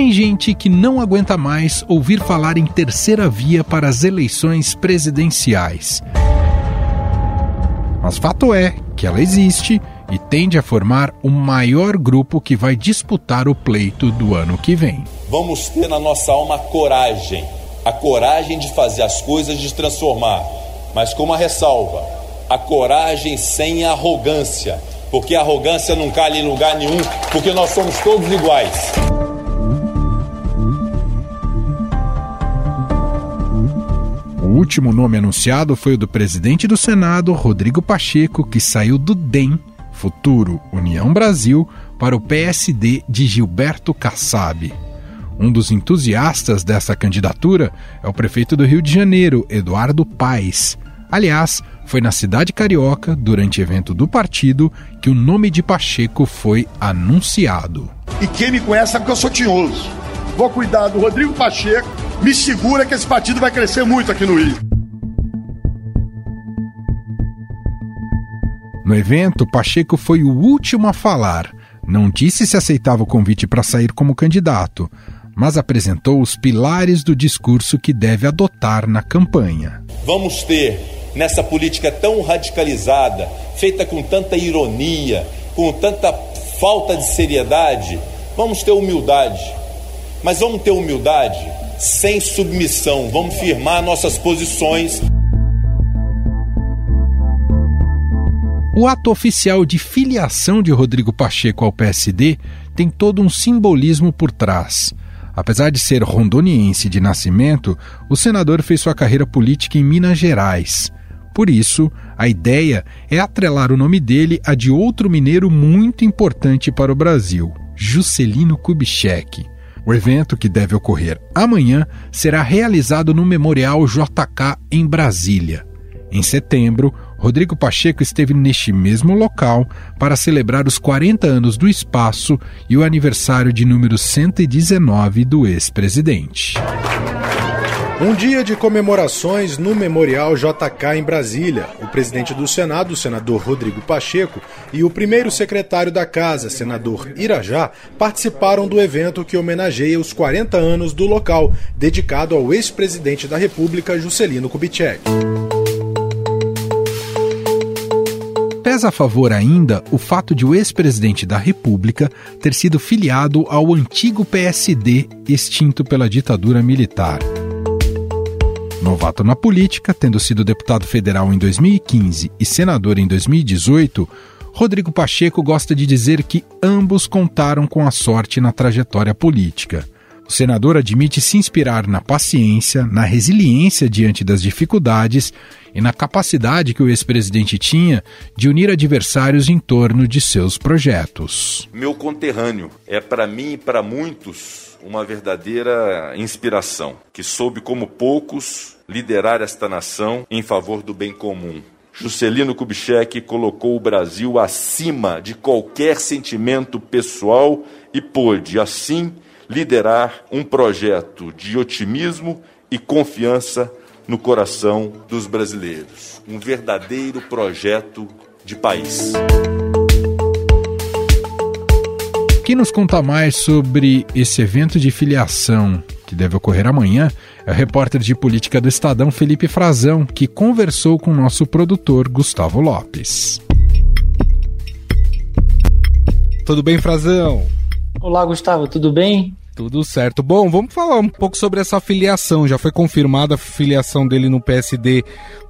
tem gente que não aguenta mais ouvir falar em terceira via para as eleições presidenciais. Mas fato é que ela existe e tende a formar o maior grupo que vai disputar o pleito do ano que vem. Vamos ter na nossa alma coragem, a coragem de fazer as coisas, de transformar, mas com uma ressalva: a coragem sem arrogância, porque a arrogância não cai em lugar nenhum, porque nós somos todos iguais. Último nome anunciado foi o do presidente do Senado, Rodrigo Pacheco, que saiu do DEM, futuro União Brasil, para o PSD de Gilberto Kassab. Um dos entusiastas dessa candidatura é o prefeito do Rio de Janeiro, Eduardo Paes. Aliás, foi na cidade carioca, durante evento do partido, que o nome de Pacheco foi anunciado. E quem me conhece sabe que eu sou tinhoso. Vou cuidar do Rodrigo Pacheco me segura que esse partido vai crescer muito aqui no Rio. No evento, Pacheco foi o último a falar. Não disse se aceitava o convite para sair como candidato, mas apresentou os pilares do discurso que deve adotar na campanha. Vamos ter, nessa política tão radicalizada, feita com tanta ironia, com tanta falta de seriedade, vamos ter humildade. Mas vamos ter humildade sem submissão. Vamos firmar nossas posições. O ato oficial de filiação de Rodrigo Pacheco ao PSD tem todo um simbolismo por trás. Apesar de ser rondoniense de nascimento, o senador fez sua carreira política em Minas Gerais. Por isso, a ideia é atrelar o nome dele a de outro mineiro muito importante para o Brasil, Juscelino Kubitschek. O evento, que deve ocorrer amanhã, será realizado no Memorial JK em Brasília. Em setembro, Rodrigo Pacheco esteve neste mesmo local para celebrar os 40 anos do espaço e o aniversário de número 119 do ex-presidente. Um dia de comemorações no Memorial JK em Brasília. O presidente do Senado, o senador Rodrigo Pacheco, e o primeiro secretário da Casa, senador Irajá, participaram do evento que homenageia os 40 anos do local, dedicado ao ex-presidente da República, Juscelino Kubitschek. Pesa a favor ainda o fato de o ex-presidente da República ter sido filiado ao antigo PSD, extinto pela ditadura militar. Novato na política, tendo sido deputado federal em 2015 e senador em 2018, Rodrigo Pacheco gosta de dizer que ambos contaram com a sorte na trajetória política. O senador admite se inspirar na paciência, na resiliência diante das dificuldades e na capacidade que o ex-presidente tinha de unir adversários em torno de seus projetos. Meu conterrâneo é para mim e para muitos uma verdadeira inspiração, que soube como poucos liderar esta nação em favor do bem comum. Juscelino Kubitschek colocou o Brasil acima de qualquer sentimento pessoal e pôde, assim, liderar um projeto de otimismo e confiança no coração dos brasileiros. Um verdadeiro projeto de país. Quem nos conta mais sobre esse evento de filiação que deve ocorrer amanhã é o repórter de política do Estadão Felipe Frazão, que conversou com o nosso produtor Gustavo Lopes. Tudo bem, Frazão? Olá, Gustavo, tudo bem? Tudo certo. Bom, vamos falar um pouco sobre essa filiação. Já foi confirmada a filiação dele no PSD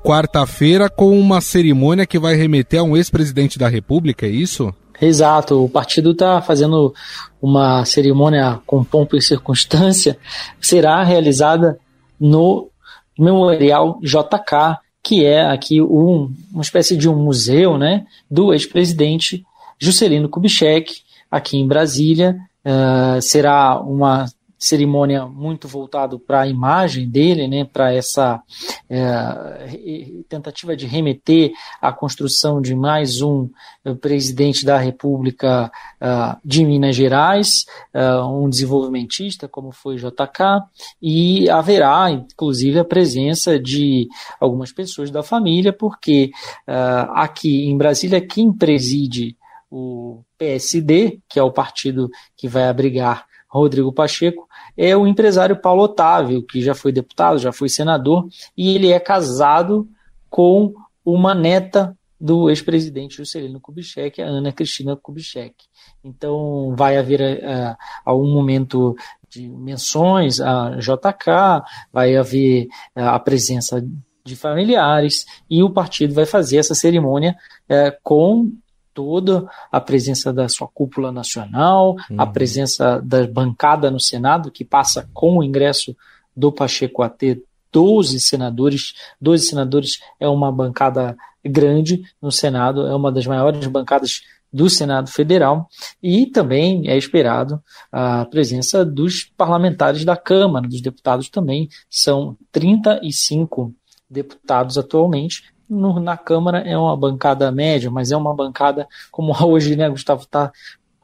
quarta-feira com uma cerimônia que vai remeter a um ex-presidente da República, é isso? Exato, o partido está fazendo uma cerimônia com pompa e circunstância, será realizada no Memorial JK, que é aqui um, uma espécie de um museu né, do ex-presidente Juscelino Kubitschek, aqui em Brasília. Uh, será uma cerimônia muito voltado para a imagem dele, né, para essa é, tentativa de remeter à construção de mais um eh, presidente da República uh, de Minas Gerais, uh, um desenvolvimentista como foi JK, e haverá inclusive a presença de algumas pessoas da família, porque uh, aqui em Brasília quem preside o PSD, que é o partido que vai abrigar Rodrigo Pacheco é o empresário Paulo Otávio, que já foi deputado, já foi senador, e ele é casado com uma neta do ex-presidente Juscelino Kubitschek, a Ana Cristina Kubitschek. Então, vai haver uh, algum momento de menções a JK, vai haver uh, a presença de familiares e o partido vai fazer essa cerimônia uh, com toda a presença da sua cúpula nacional, uhum. a presença da bancada no Senado, que passa com o ingresso do Pacheco a ter 12 senadores. 12 senadores é uma bancada grande no Senado, é uma das maiores bancadas do Senado Federal e também é esperado a presença dos parlamentares da Câmara, dos deputados também. São 35 deputados atualmente. No, na Câmara é uma bancada média, mas é uma bancada, como hoje, né, Gustavo, está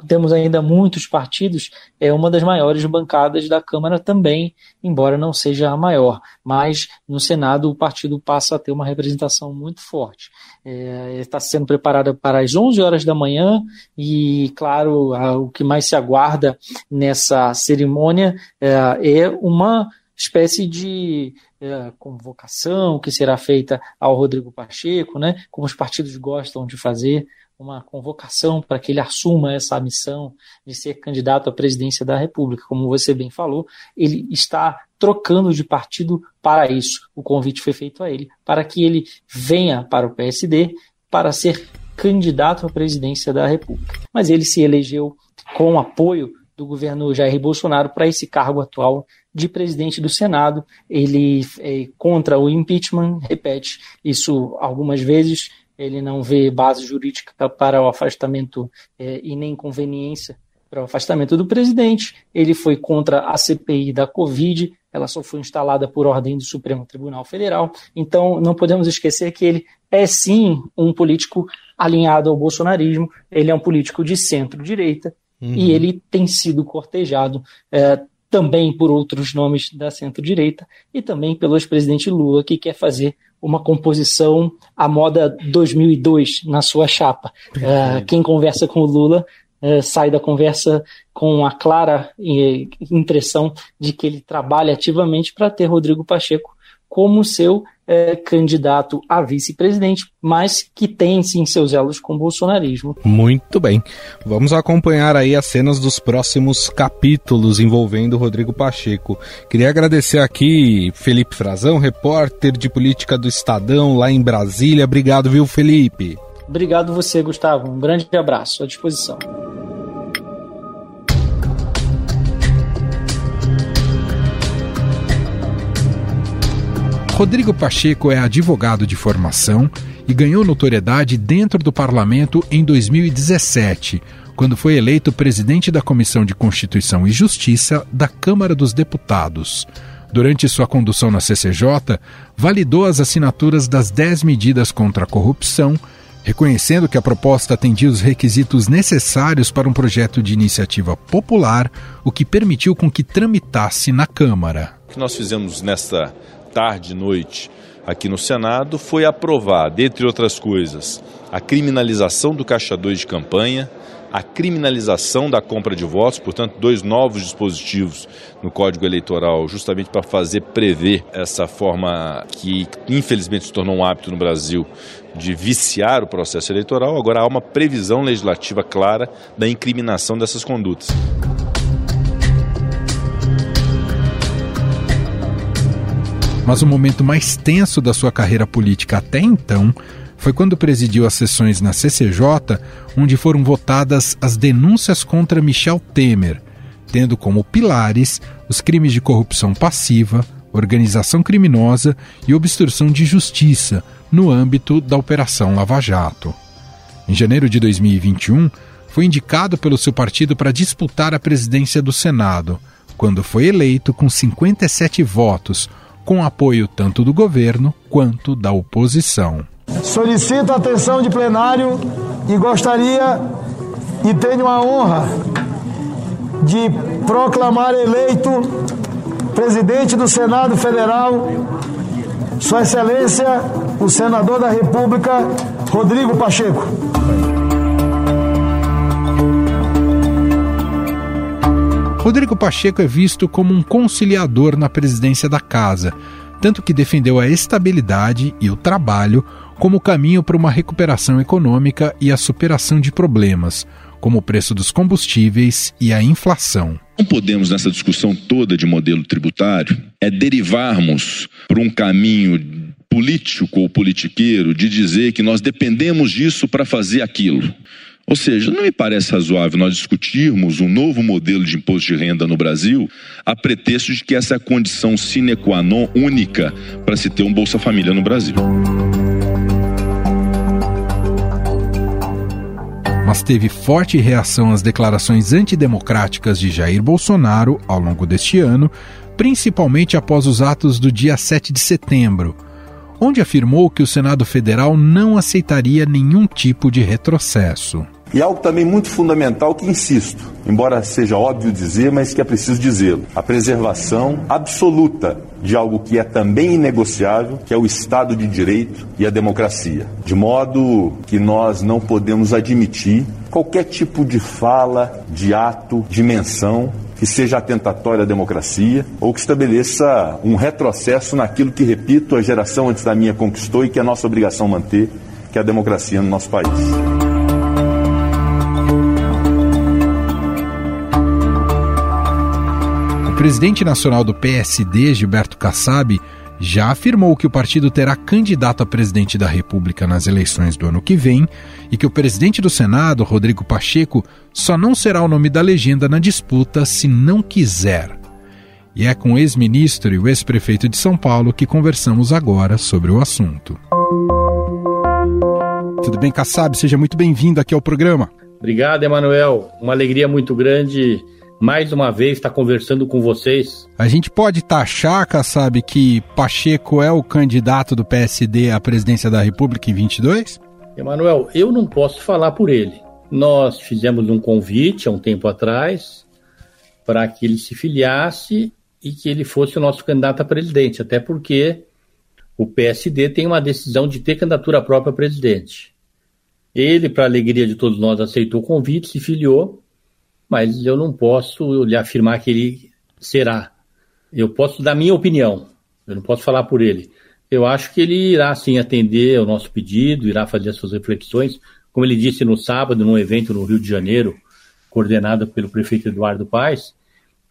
temos ainda muitos partidos, é uma das maiores bancadas da Câmara também, embora não seja a maior. Mas no Senado o partido passa a ter uma representação muito forte. É, está sendo preparada para as 11 horas da manhã e, claro, a, o que mais se aguarda nessa cerimônia é, é uma espécie de é, convocação que será feita ao Rodrigo Pacheco, né, como os partidos gostam de fazer, uma convocação para que ele assuma essa missão de ser candidato à presidência da República. Como você bem falou, ele está trocando de partido para isso. O convite foi feito a ele para que ele venha para o PSD para ser candidato à presidência da República. Mas ele se elegeu com apoio do governo Jair Bolsonaro para esse cargo atual de presidente do Senado. Ele é contra o impeachment, repete isso algumas vezes, ele não vê base jurídica para o afastamento é, e nem conveniência para o afastamento do presidente. Ele foi contra a CPI da Covid, ela só foi instalada por ordem do Supremo Tribunal Federal. Então, não podemos esquecer que ele é sim um político alinhado ao bolsonarismo, ele é um político de centro-direita uhum. e ele tem sido cortejado. É, também por outros nomes da centro-direita e também pelo ex-presidente Lula, que quer fazer uma composição à moda 2002 na sua chapa. Uh, quem conversa com o Lula uh, sai da conversa com a clara uh, impressão de que ele trabalha ativamente para ter Rodrigo Pacheco como seu é, candidato a vice-presidente, mas que tem sim seus elos com o bolsonarismo. Muito bem. Vamos acompanhar aí as cenas dos próximos capítulos envolvendo Rodrigo Pacheco. Queria agradecer aqui Felipe Frazão, repórter de política do Estadão lá em Brasília. Obrigado, viu, Felipe? Obrigado você, Gustavo. Um grande abraço à disposição. Rodrigo Pacheco é advogado de formação e ganhou notoriedade dentro do parlamento em 2017, quando foi eleito presidente da Comissão de Constituição e Justiça da Câmara dos Deputados. Durante sua condução na CCJ, validou as assinaturas das 10 medidas contra a corrupção, reconhecendo que a proposta atendia os requisitos necessários para um projeto de iniciativa popular, o que permitiu com que tramitasse na Câmara. O que nós fizemos nesta tarde e noite aqui no Senado foi aprovar, dentre outras coisas, a criminalização do caixa 2 de campanha, a criminalização da compra de votos, portanto, dois novos dispositivos no Código Eleitoral, justamente para fazer prever essa forma que infelizmente se tornou um hábito no Brasil de viciar o processo eleitoral. Agora há uma previsão legislativa clara da incriminação dessas condutas. Mas o momento mais tenso da sua carreira política até então foi quando presidiu as sessões na CCJ, onde foram votadas as denúncias contra Michel Temer, tendo como pilares os crimes de corrupção passiva, organização criminosa e obstrução de justiça no âmbito da Operação Lava Jato. Em janeiro de 2021, foi indicado pelo seu partido para disputar a presidência do Senado, quando foi eleito com 57 votos, com apoio tanto do governo quanto da oposição. Solicito a atenção de plenário e gostaria e tenho a honra de proclamar eleito presidente do Senado Federal, Sua Excelência, o senador da República, Rodrigo Pacheco. Rodrigo Pacheco é visto como um conciliador na presidência da casa, tanto que defendeu a estabilidade e o trabalho como caminho para uma recuperação econômica e a superação de problemas, como o preço dos combustíveis e a inflação. Não podemos, nessa discussão toda de modelo tributário, é derivarmos para um caminho político ou politiqueiro de dizer que nós dependemos disso para fazer aquilo. Ou seja, não me parece razoável nós discutirmos um novo modelo de imposto de renda no Brasil a pretexto de que essa é a condição sine qua non única para se ter um Bolsa Família no Brasil. Mas teve forte reação às declarações antidemocráticas de Jair Bolsonaro ao longo deste ano, principalmente após os atos do dia 7 de setembro, onde afirmou que o Senado Federal não aceitaria nenhum tipo de retrocesso. E algo também muito fundamental que insisto, embora seja óbvio dizer, mas que é preciso dizê-lo: a preservação absoluta de algo que é também inegociável, que é o Estado de Direito e a democracia. De modo que nós não podemos admitir qualquer tipo de fala, de ato, de menção que seja atentatória à democracia ou que estabeleça um retrocesso naquilo que, repito, a geração antes da minha conquistou e que é nossa obrigação manter, que é a democracia no nosso país. Presidente nacional do PSD, Gilberto Kassab, já afirmou que o partido terá candidato a presidente da República nas eleições do ano que vem e que o presidente do Senado, Rodrigo Pacheco, só não será o nome da legenda na disputa se não quiser. E é com o ex-ministro e o ex-prefeito de São Paulo que conversamos agora sobre o assunto. Tudo bem, Kassab? Seja muito bem-vindo aqui ao programa. Obrigado, Emanuel. Uma alegria muito grande mais uma vez estar conversando com vocês. A gente pode taxar, sabe, que Pacheco é o candidato do PSD à presidência da República em 22? Emanuel, eu não posso falar por ele. Nós fizemos um convite há um tempo atrás para que ele se filiasse e que ele fosse o nosso candidato a presidente, até porque o PSD tem uma decisão de ter candidatura própria a presidente. Ele, para alegria de todos nós, aceitou o convite, se filiou mas eu não posso lhe afirmar que ele será. Eu posso dar minha opinião, eu não posso falar por ele. Eu acho que ele irá sim atender ao nosso pedido, irá fazer as suas reflexões, como ele disse no sábado, num evento no Rio de Janeiro, coordenado pelo prefeito Eduardo Paes,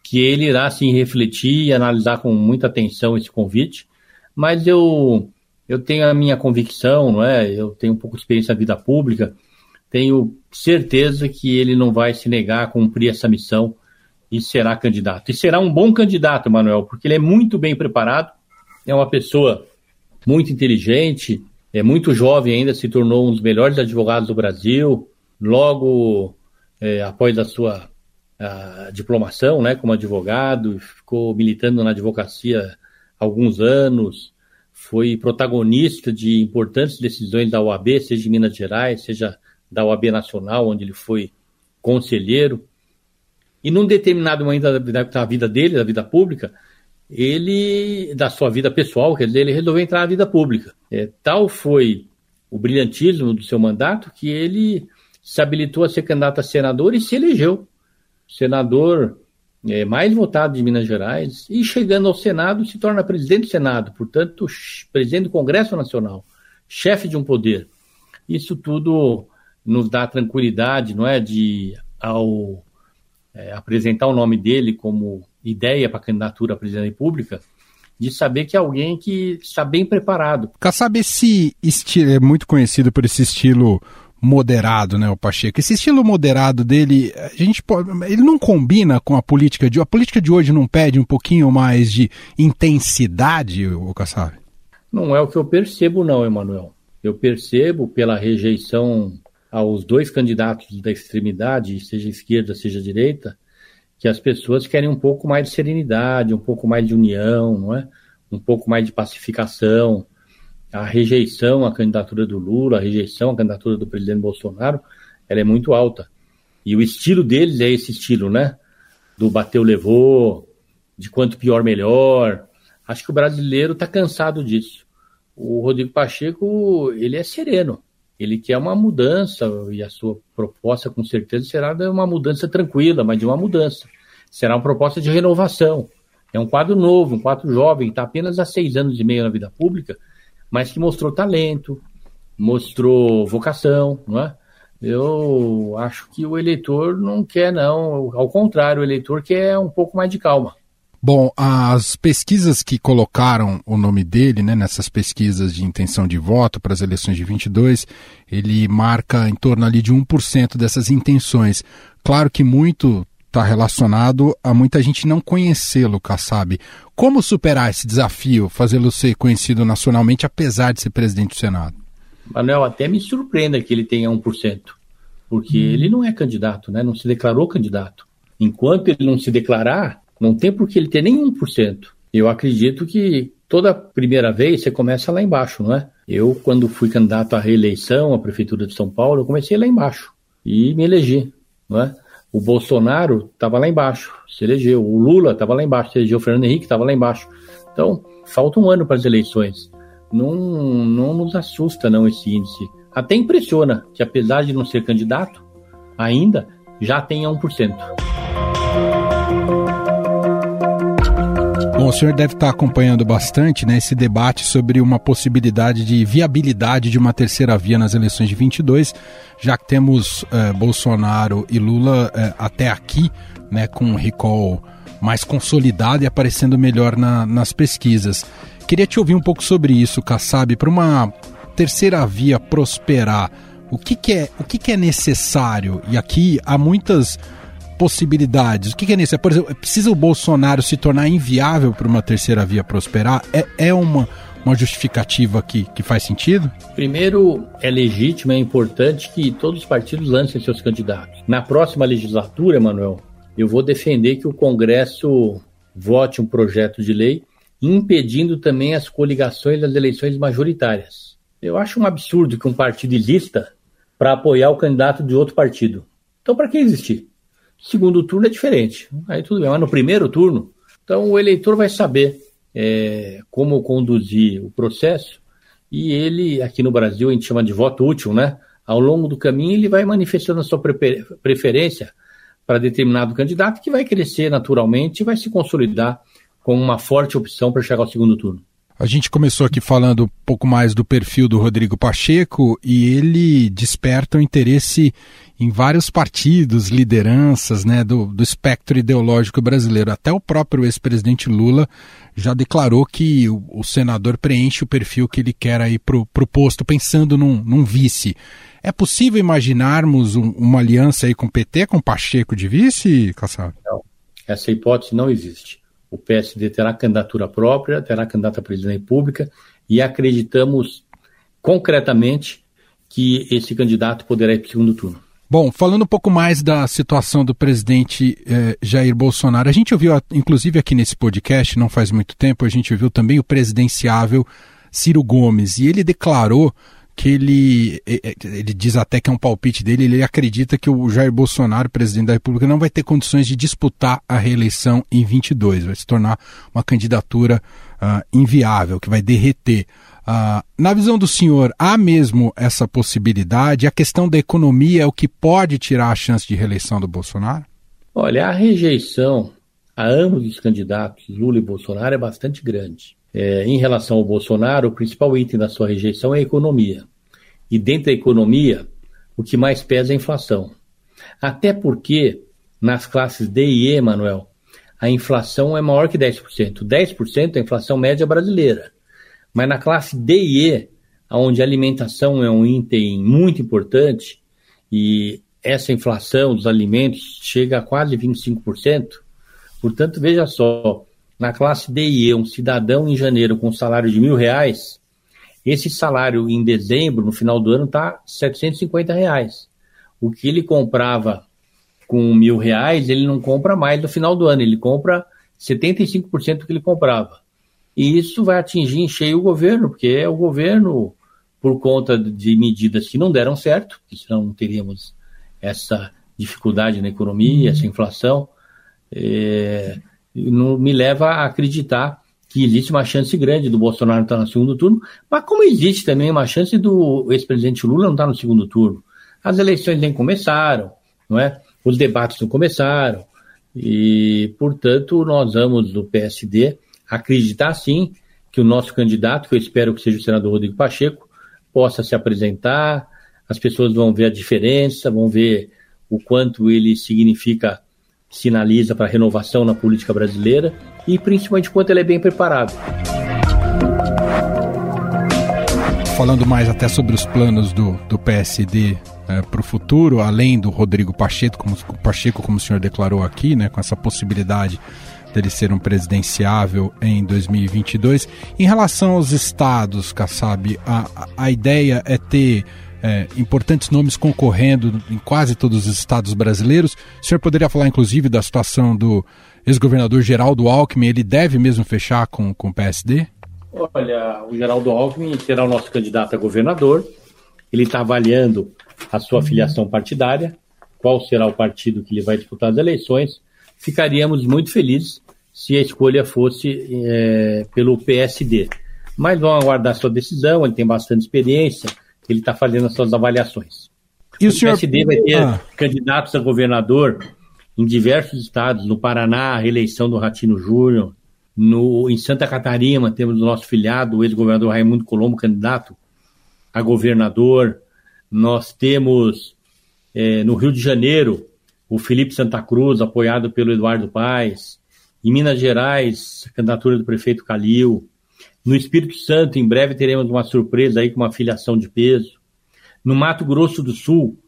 que ele irá sim refletir e analisar com muita atenção esse convite, mas eu eu tenho a minha convicção, não é? Eu tenho um pouco de experiência na vida pública, tenho certeza que ele não vai se negar a cumprir essa missão e será candidato. E será um bom candidato, Manuel, porque ele é muito bem preparado, é uma pessoa muito inteligente, é muito jovem ainda, se tornou um dos melhores advogados do Brasil, logo é, após a sua a diplomação né, como advogado, ficou militando na advocacia alguns anos, foi protagonista de importantes decisões da OAB, seja em Minas Gerais, seja da OAB Nacional, onde ele foi conselheiro. E num determinado momento da, da vida dele, da vida pública, ele, da sua vida pessoal, quer dizer, ele resolveu entrar na vida pública. É, tal foi o brilhantismo do seu mandato que ele se habilitou a ser candidato a senador e se elegeu. Senador é, mais votado de Minas Gerais e chegando ao Senado se torna presidente do Senado, portanto, presidente do Congresso Nacional, chefe de um poder. Isso tudo nos dá tranquilidade, não é, de ao é, apresentar o nome dele como ideia para candidatura à presidência da República, de saber que é alguém que está bem preparado. Kassab, esse estilo é muito conhecido por esse estilo moderado, né, o Pacheco. Esse estilo moderado dele, a gente pode, ele não combina com a política de a política de hoje não pede um pouquinho mais de intensidade, o Kassab? Não é o que eu percebo não, Emanuel. Eu percebo pela rejeição aos dois candidatos da extremidade, seja esquerda, seja direita, que as pessoas querem um pouco mais de serenidade, um pouco mais de união, não é? um pouco mais de pacificação. A rejeição à candidatura do Lula, a rejeição à candidatura do presidente Bolsonaro, ela é muito alta. E o estilo deles é esse estilo, né? Do bateu, levou, de quanto pior, melhor. Acho que o brasileiro está cansado disso. O Rodrigo Pacheco, ele é sereno. Ele quer uma mudança, e a sua proposta com certeza será de uma mudança tranquila, mas de uma mudança. será uma proposta de renovação. É um quadro novo, um quadro jovem, está apenas há seis anos e meio na vida pública, mas que mostrou talento, mostrou vocação, não é? Eu acho que o eleitor não quer, não. Ao contrário, o eleitor quer um pouco mais de calma. Bom, as pesquisas que colocaram o nome dele, né, nessas pesquisas de intenção de voto para as eleições de 22, ele marca em torno ali de 1% dessas intenções. Claro que muito está relacionado a muita gente não conhecê-lo, Kassab. Como superar esse desafio, fazê-lo ser conhecido nacionalmente, apesar de ser presidente do Senado? Manuel, até me surpreenda que ele tenha 1%, porque hum. ele não é candidato, né? não se declarou candidato. Enquanto ele não se declarar, não tem por que ele ter nem 1%. Eu acredito que toda primeira vez você começa lá embaixo, não é? Eu, quando fui candidato à reeleição à Prefeitura de São Paulo, eu comecei lá embaixo e me elegi, não é? O Bolsonaro estava lá embaixo, se elegeu. O Lula estava lá embaixo, se elegeu. O Fernando Henrique estava lá embaixo. Então, falta um ano para as eleições. Não, não nos assusta, não, esse índice. Até impressiona que, apesar de não ser candidato, ainda já tenha 1%. Bom, o senhor deve estar acompanhando bastante né, esse debate sobre uma possibilidade de viabilidade de uma terceira via nas eleições de 22, já que temos eh, Bolsonaro e Lula eh, até aqui né, com um recall mais consolidado e aparecendo melhor na, nas pesquisas. Queria te ouvir um pouco sobre isso, Kassab, para uma terceira via prosperar. O que, que é, o que, que é necessário? E aqui há muitas possibilidades. O que, é nisso? É, por exemplo, precisa o Bolsonaro se tornar inviável para uma terceira via prosperar? É, é uma, uma justificativa que, que faz sentido? Primeiro, é legítimo, é importante que todos os partidos lancem seus candidatos. Na próxima legislatura, Manuel, eu vou defender que o Congresso vote um projeto de lei impedindo também as coligações das eleições majoritárias. Eu acho um absurdo que um partido exista para apoiar o candidato de outro partido. Então, para que existir? Segundo turno é diferente. Aí tudo bem, mas no primeiro turno, então o eleitor vai saber é, como conduzir o processo e ele, aqui no Brasil, a gente chama de voto útil, né? Ao longo do caminho, ele vai manifestando a sua preferência para determinado candidato que vai crescer naturalmente e vai se consolidar como uma forte opção para chegar ao segundo turno. A gente começou aqui falando um pouco mais do perfil do Rodrigo Pacheco e ele desperta o interesse em vários partidos, lideranças né, do, do espectro ideológico brasileiro. Até o próprio ex-presidente Lula já declarou que o, o, senador preenche o perfil que ele quer aí para o posto, pensando num, num, vice. É possível imaginarmos um, uma aliança aí com o PT, com Pacheco de vice, Cassaro? Não, essa hipótese não existe. O PSD terá candidatura própria, terá candidato a presidente da República e acreditamos concretamente que esse candidato poderá ir para o segundo turno. Bom, falando um pouco mais da situação do presidente eh, Jair Bolsonaro, a gente ouviu, inclusive aqui nesse podcast, não faz muito tempo, a gente ouviu também o presidenciável Ciro Gomes, e ele declarou que ele, ele diz até que é um palpite dele, ele acredita que o Jair Bolsonaro, presidente da República, não vai ter condições de disputar a reeleição em 22, vai se tornar uma candidatura uh, inviável, que vai derreter. Uh, na visão do senhor, há mesmo essa possibilidade? A questão da economia é o que pode tirar a chance de reeleição do Bolsonaro? Olha, a rejeição a ambos os candidatos, Lula e Bolsonaro, é bastante grande. É, em relação ao Bolsonaro, o principal item da sua rejeição é a economia. E dentro da economia, o que mais pesa é a inflação. Até porque, nas classes D e E, Manuel, a inflação é maior que 10%. 10% é a inflação média brasileira. Mas na classe D e E, onde a alimentação é um item muito importante, e essa inflação dos alimentos chega a quase 25%, portanto, veja só, na classe D e E, um cidadão em janeiro com um salário de mil reais, esse salário em dezembro, no final do ano, está 750 reais. O que ele comprava com mil reais, ele não compra mais no final do ano, ele compra 75% do que ele comprava. E isso vai atingir em cheio o governo, porque é o governo, por conta de medidas que não deram certo, que senão não teríamos essa dificuldade na economia, essa inflação, é, não me leva a acreditar que existe uma chance grande do Bolsonaro estar no segundo turno, mas como existe também uma chance do ex-presidente Lula não estar no segundo turno. As eleições nem começaram, não é? Os debates não começaram. E, portanto, nós vamos do PSD acreditar sim que o nosso candidato, que eu espero que seja o senador Rodrigo Pacheco, possa se apresentar, as pessoas vão ver a diferença, vão ver o quanto ele significa, sinaliza para a renovação na política brasileira e principalmente quanto ele é bem preparado. Falando mais até sobre os planos do, do PSD é, para o futuro, além do Rodrigo Pacheco como, Pacheco, como o senhor declarou aqui, né, com essa possibilidade dele ser um presidenciável em 2022. Em relação aos estados, Kassab, a, a ideia é ter é, importantes nomes concorrendo em quase todos os estados brasileiros. O senhor poderia falar, inclusive, da situação do ex-governador Geraldo Alckmin? Ele deve mesmo fechar com, com o PSD? Olha, o Geraldo Alckmin será o nosso candidato a governador. Ele está avaliando a sua filiação partidária, qual será o partido que ele vai disputar as eleições. Ficaríamos muito felizes se a escolha fosse é, pelo PSD. Mas vamos aguardar sua decisão, ele tem bastante experiência, ele está fazendo as suas avaliações. E o, o senhor... PSD vai ter ah. candidatos a governador em diversos estados, no Paraná, a reeleição do Ratino Júnior, no, em Santa Catarina temos o nosso filiado, o ex-governador Raimundo Colombo, candidato a governador, nós temos é, no Rio de Janeiro o Felipe Santa Cruz, apoiado pelo Eduardo Paes, em Minas Gerais, a candidatura do prefeito Calil. No Espírito Santo, em breve teremos uma surpresa aí com uma filiação de peso. No Mato Grosso do Sul,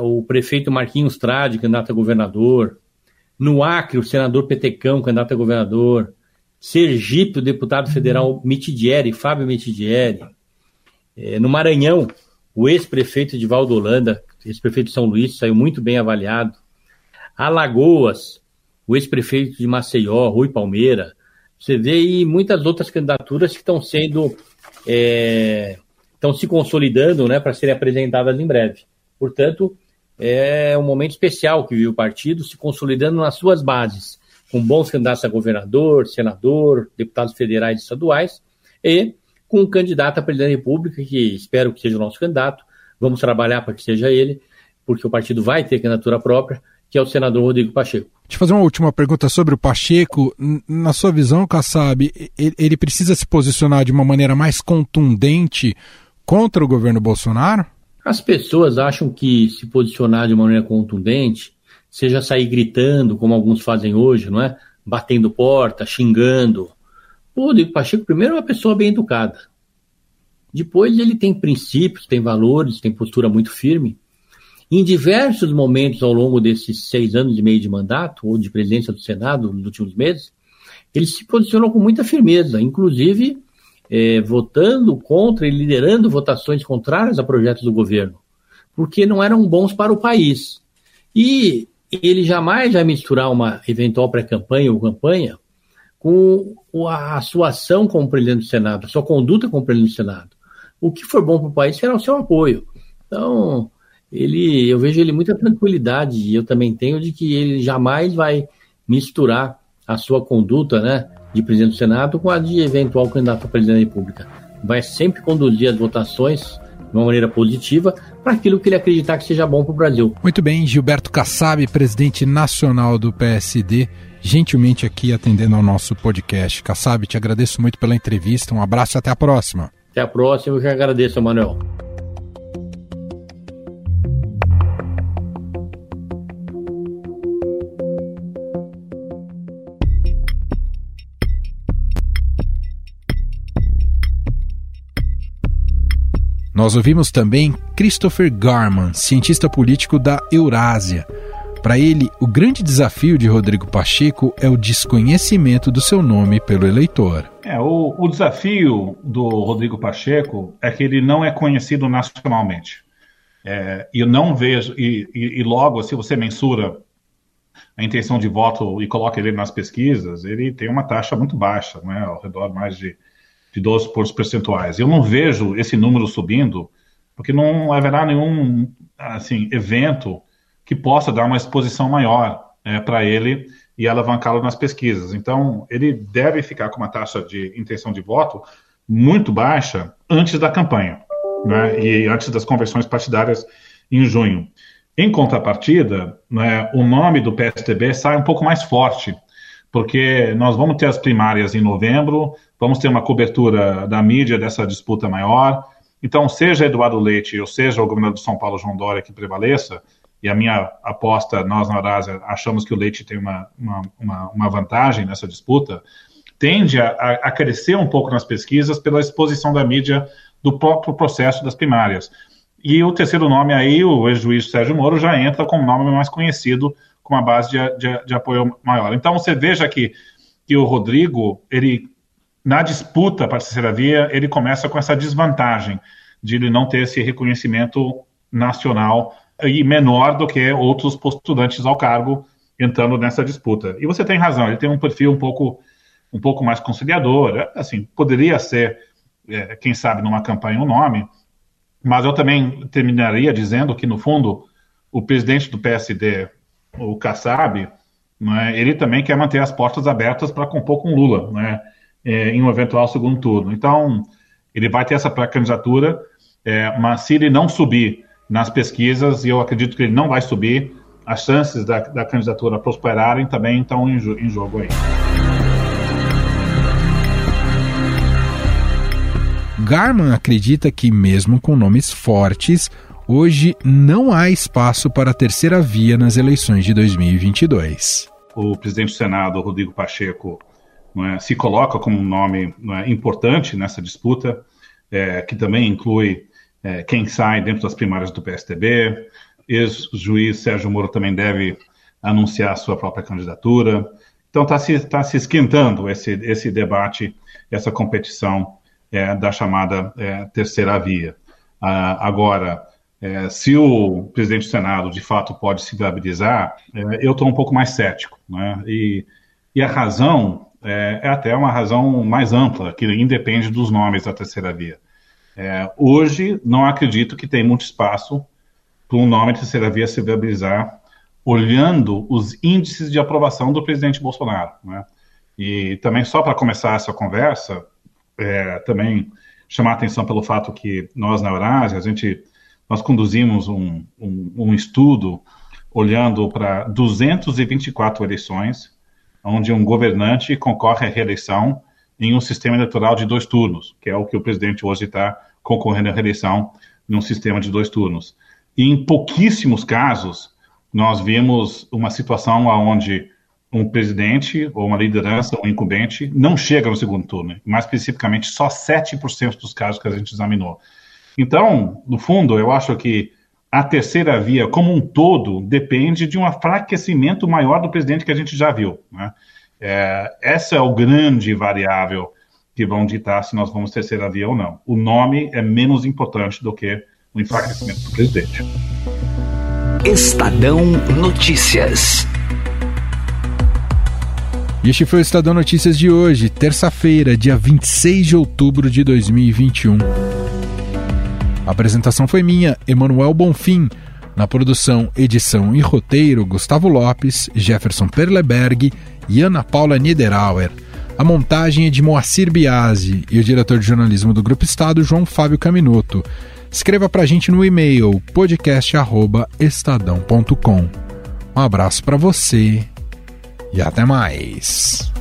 o prefeito Marquinhos Trade, candidato a governador. No Acre, o senador Petecão, candidato a governador. Sergipe, o deputado federal Mitidieri, Fábio Mitidieri. É, no Maranhão, o ex-prefeito de Valdolanda, ex-prefeito de São Luís, saiu muito bem avaliado. Alagoas, o ex-prefeito de Maceió, Rui Palmeira. Você vê aí muitas outras candidaturas que estão sendo. É, estão se consolidando né, para serem apresentadas em breve. Portanto, é um momento especial que viu o partido se consolidando nas suas bases, com bons candidatos a governador, senador, deputados federais e estaduais, e com um candidato a presidente da República, que espero que seja o nosso candidato. Vamos trabalhar para que seja ele, porque o partido vai ter candidatura própria, que é o senador Rodrigo Pacheco. Deixa eu fazer uma última pergunta sobre o Pacheco. Na sua visão, Kassab, ele precisa se posicionar de uma maneira mais contundente contra o governo Bolsonaro? As pessoas acham que se posicionar de maneira contundente, seja sair gritando, como alguns fazem hoje, não é? Batendo porta, xingando. O Rodrigo Pacheco, primeiro, é uma pessoa bem educada. Depois, ele tem princípios, tem valores, tem postura muito firme. Em diversos momentos ao longo desses seis anos e meio de mandato, ou de presidência do Senado nos últimos meses, ele se posicionou com muita firmeza, inclusive é, votando contra e liderando votações contrárias a projetos do governo, porque não eram bons para o país. E ele jamais vai misturar uma eventual pré-campanha ou campanha com a sua ação como presidente do Senado, a sua conduta como presidente do Senado. O que for bom para o país será o seu apoio. Então, ele, eu vejo ele muita tranquilidade, e eu também tenho, de que ele jamais vai misturar a sua conduta né, de presidente do Senado com a de eventual candidato a presidente da República. Vai sempre conduzir as votações de uma maneira positiva para aquilo que ele acreditar que seja bom para o Brasil. Muito bem, Gilberto Kassab, presidente nacional do PSD, gentilmente aqui atendendo ao nosso podcast. Kassab, te agradeço muito pela entrevista, um abraço e até a próxima. Até a próxima, eu que agradeço, Manuel. Nós ouvimos também Christopher Garman, cientista político da Eurásia. Para ele, o grande desafio de Rodrigo Pacheco é o desconhecimento do seu nome pelo eleitor. É, o, o desafio do Rodrigo Pacheco é que ele não é conhecido nacionalmente. É, e não vejo, e, e, e, logo, se você mensura a intenção de voto e coloca ele nas pesquisas, ele tem uma taxa muito baixa, né, ao redor mais de de 12 pontos percentuais. Eu não vejo esse número subindo, porque não haverá nenhum assim, evento que possa dar uma exposição maior é, para ele e alavancá-lo nas pesquisas. Então, ele deve ficar com uma taxa de intenção de voto muito baixa antes da campanha, né, e antes das conversões partidárias em junho. Em contrapartida, né, o nome do PSDB sai um pouco mais forte, porque nós vamos ter as primárias em novembro, vamos ter uma cobertura da mídia dessa disputa maior. Então, seja Eduardo Leite ou seja o governador de São Paulo, João Dória, que prevaleça, e a minha aposta, nós na Eurásia achamos que o Leite tem uma, uma, uma vantagem nessa disputa, tende a, a, crescer um pouco nas pesquisas pela exposição da mídia do próprio processo das primárias. E o terceiro nome aí, o ex-juiz Sérgio Moro, já entra como nome mais conhecido, com uma base de, de, de, apoio maior. Então você veja que, que o Rodrigo, ele na disputa para a terceira via, ele começa com essa desvantagem de ele não ter esse reconhecimento nacional e menor do que outros postulantes ao cargo entrando nessa disputa. E você tem razão, ele tem um perfil um pouco um pouco mais conciliador, assim, poderia ser, é, quem sabe, numa campanha um nome, mas eu também terminaria dizendo que, no fundo, o presidente do PSD, o Kassab, né, ele também quer manter as portas abertas para compor com Lula né, é, em um eventual segundo turno. Então, ele vai ter essa pré-candidatura, é, mas se ele não subir nas pesquisas, e eu acredito que ele não vai subir, as chances da, da candidatura prosperarem também estão em, em jogo aí. Garman acredita que, mesmo com nomes fortes, hoje não há espaço para a terceira via nas eleições de 2022. O presidente do Senado, Rodrigo Pacheco, é, se coloca como um nome é, importante nessa disputa, é, que também inclui é, quem sai dentro das primárias do PSDB. Ex-juiz Sérgio Moro também deve anunciar sua própria candidatura. Então está se, tá se esquentando esse, esse debate, essa competição da chamada terceira via. Ah, agora, é, se o presidente do Senado de fato pode se viabilizar, é, eu estou um pouco mais cético. Né? E, e a razão é, é, até uma razão mais ampla, que independe dos nomes da terceira via. É, hoje, não acredito que tem muito espaço para um nome de terceira via se viabilizar, olhando os índices de aprovação do presidente Bolsonaro. Né? E também, só para começar essa conversa, é, também chamar atenção pelo fato que nós na Eurásia, a gente, nós conduzimos um, um, um estudo olhando para 224 eleições, onde um governante concorre à reeleição em um sistema eleitoral de dois turnos, que é o que o presidente hoje está concorrendo à reeleição num sistema de dois turnos. E em pouquíssimos casos, nós vimos uma situação onde um presidente ou uma liderança, um incumbente, não chega no segundo turno. Mais especificamente, só 7% dos casos que a gente examinou. Então, no fundo, eu acho que a terceira via, como um todo, depende de um enfraquecimento maior do presidente que a gente já viu. Né? É, essa é o grande variável que vão ditar se nós vamos terceira via ou não. O nome é menos importante do que o enfraquecimento do presidente. Estadão Notícias. E este foi o Estadão Notícias de hoje, terça-feira, dia 26 de outubro de 2021. A apresentação foi minha, Emanuel Bonfim. Na produção, edição e roteiro, Gustavo Lopes, Jefferson Perleberg e Ana Paula Niederauer. A montagem é de Moacir Biasi e o diretor de jornalismo do Grupo Estado, João Fábio Caminoto. Escreva para a gente no e-mail podcast@estadão.com. Um abraço para você e até mais.